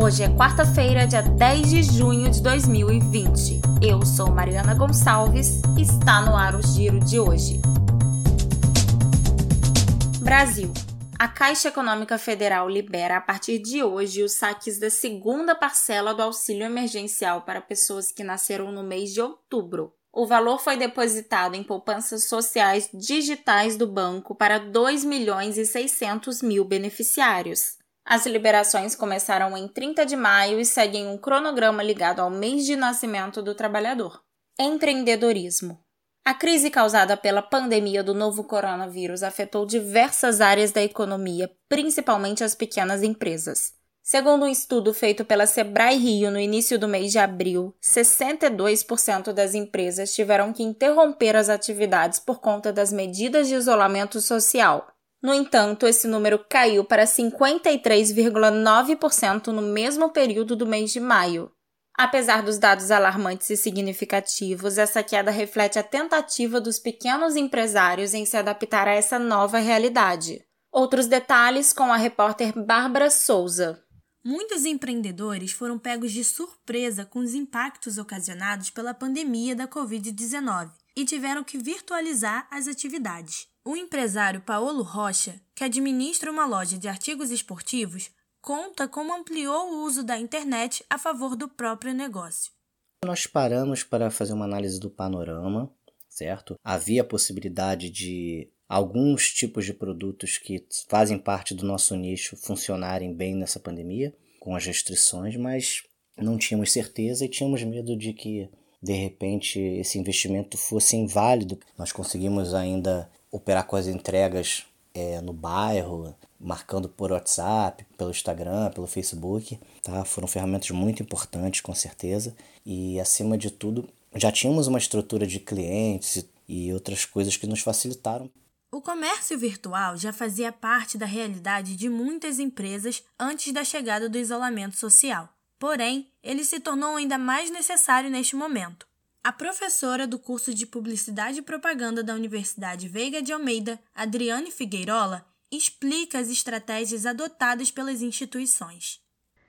Hoje é quarta-feira, dia 10 de junho de 2020. Eu sou Mariana Gonçalves e está no ar o Giro de hoje. Brasil. A Caixa Econômica Federal libera a partir de hoje os saques da segunda parcela do auxílio emergencial para pessoas que nasceram no mês de outubro. O valor foi depositado em poupanças sociais digitais do banco para 2 milhões e 600 mil beneficiários. As liberações começaram em 30 de maio e seguem um cronograma ligado ao mês de nascimento do trabalhador. Empreendedorismo. A crise causada pela pandemia do novo coronavírus afetou diversas áreas da economia, principalmente as pequenas empresas. Segundo um estudo feito pela Sebrae Rio no início do mês de abril, 62% das empresas tiveram que interromper as atividades por conta das medidas de isolamento social. No entanto, esse número caiu para 53,9% no mesmo período do mês de maio, Apesar dos dados alarmantes e significativos, essa queda reflete a tentativa dos pequenos empresários em se adaptar a essa nova realidade. Outros detalhes com a repórter Bárbara Souza. Muitos empreendedores foram pegos de surpresa com os impactos ocasionados pela pandemia da Covid-19 e tiveram que virtualizar as atividades. O empresário Paulo Rocha, que administra uma loja de artigos esportivos, conta como ampliou o uso da internet a favor do próprio negócio. Nós paramos para fazer uma análise do panorama, certo? Havia a possibilidade de alguns tipos de produtos que fazem parte do nosso nicho funcionarem bem nessa pandemia, com as restrições, mas não tínhamos certeza e tínhamos medo de que de repente esse investimento fosse inválido. Nós conseguimos ainda operar com as entregas é, no bairro, marcando por WhatsApp, pelo Instagram, pelo Facebook, tá? Foram ferramentas muito importantes, com certeza. E acima de tudo, já tínhamos uma estrutura de clientes e outras coisas que nos facilitaram. O comércio virtual já fazia parte da realidade de muitas empresas antes da chegada do isolamento social. Porém, ele se tornou ainda mais necessário neste momento. A professora do curso de Publicidade e Propaganda da Universidade Veiga de Almeida, Adriane Figueirola, explica as estratégias adotadas pelas instituições.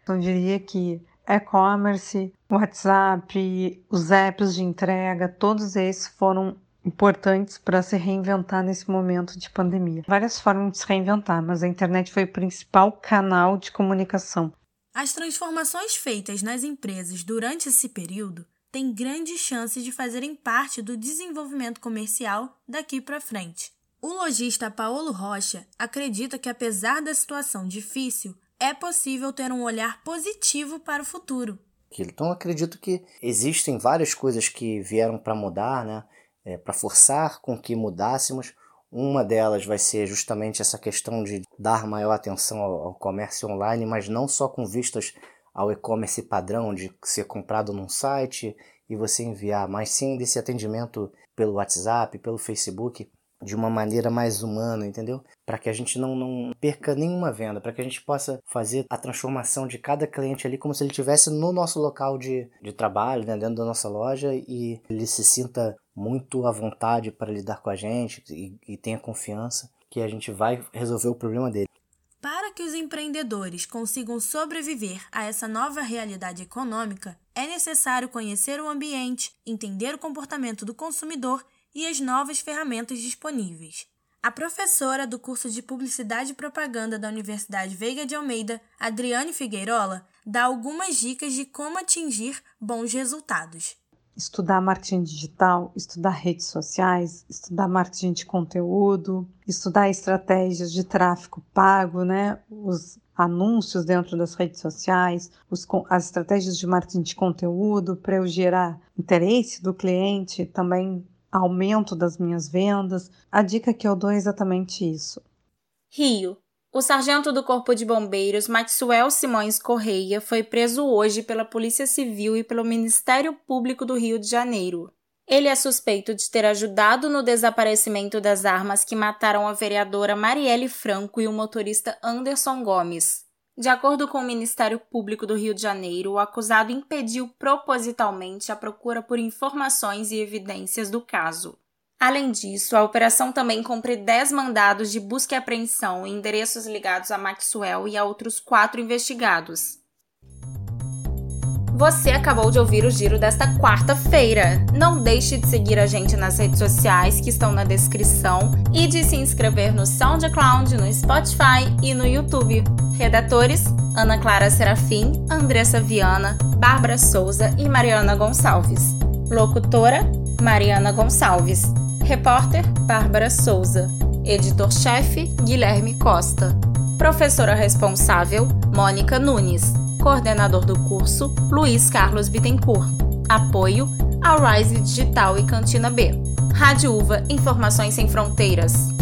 Eu diria que e-commerce, WhatsApp, os apps de entrega, todos esses foram importantes para se reinventar nesse momento de pandemia. Várias formas de se reinventar, mas a internet foi o principal canal de comunicação. As transformações feitas nas empresas durante esse período têm grandes chances de fazerem parte do desenvolvimento comercial daqui para frente. O lojista Paulo Rocha acredita que, apesar da situação difícil, é possível ter um olhar positivo para o futuro. Então, acredito que existem várias coisas que vieram para mudar, né? É, para forçar com que mudássemos. Uma delas vai ser justamente essa questão de dar maior atenção ao, ao comércio online, mas não só com vistas ao e-commerce padrão de ser comprado num site e você enviar, mas sim desse atendimento pelo WhatsApp, pelo Facebook de uma maneira mais humana, entendeu? Para que a gente não, não perca nenhuma venda, para que a gente possa fazer a transformação de cada cliente ali como se ele estivesse no nosso local de, de trabalho, né, dentro da nossa loja, e ele se sinta muito à vontade para lidar com a gente e, e tenha confiança que a gente vai resolver o problema dele. Para que os empreendedores consigam sobreviver a essa nova realidade econômica, é necessário conhecer o ambiente, entender o comportamento do consumidor e as novas ferramentas disponíveis. A professora do curso de Publicidade e Propaganda da Universidade Veiga de Almeida, Adriane Figueirola, dá algumas dicas de como atingir bons resultados. Estudar marketing digital, estudar redes sociais, estudar marketing de conteúdo, estudar estratégias de tráfego pago, né? Os anúncios dentro das redes sociais, os, as estratégias de marketing de conteúdo para eu gerar interesse do cliente, também aumento das minhas vendas. A dica que eu dou é exatamente isso. Rio. O sargento do Corpo de Bombeiros, Maxwell Simões Correia, foi preso hoje pela Polícia Civil e pelo Ministério Público do Rio de Janeiro. Ele é suspeito de ter ajudado no desaparecimento das armas que mataram a vereadora Marielle Franco e o motorista Anderson Gomes. De acordo com o Ministério Público do Rio de Janeiro, o acusado impediu propositalmente a procura por informações e evidências do caso. Além disso, a operação também cumpre 10 mandados de busca e apreensão em endereços ligados a Maxwell e a outros quatro investigados. Você acabou de ouvir o giro desta quarta-feira. Não deixe de seguir a gente nas redes sociais que estão na descrição e de se inscrever no SoundCloud, no Spotify e no YouTube. Redatores: Ana Clara Serafim, Andressa Viana, Bárbara Souza e Mariana Gonçalves. Locutora: Mariana Gonçalves. Repórter: Bárbara Souza. Editor-chefe: Guilherme Costa. Professora responsável: Mônica Nunes. Coordenador do curso: Luiz Carlos Bittencourt. Apoio: ao Rise Digital e Cantina B. Rádio Uva Informações Sem Fronteiras.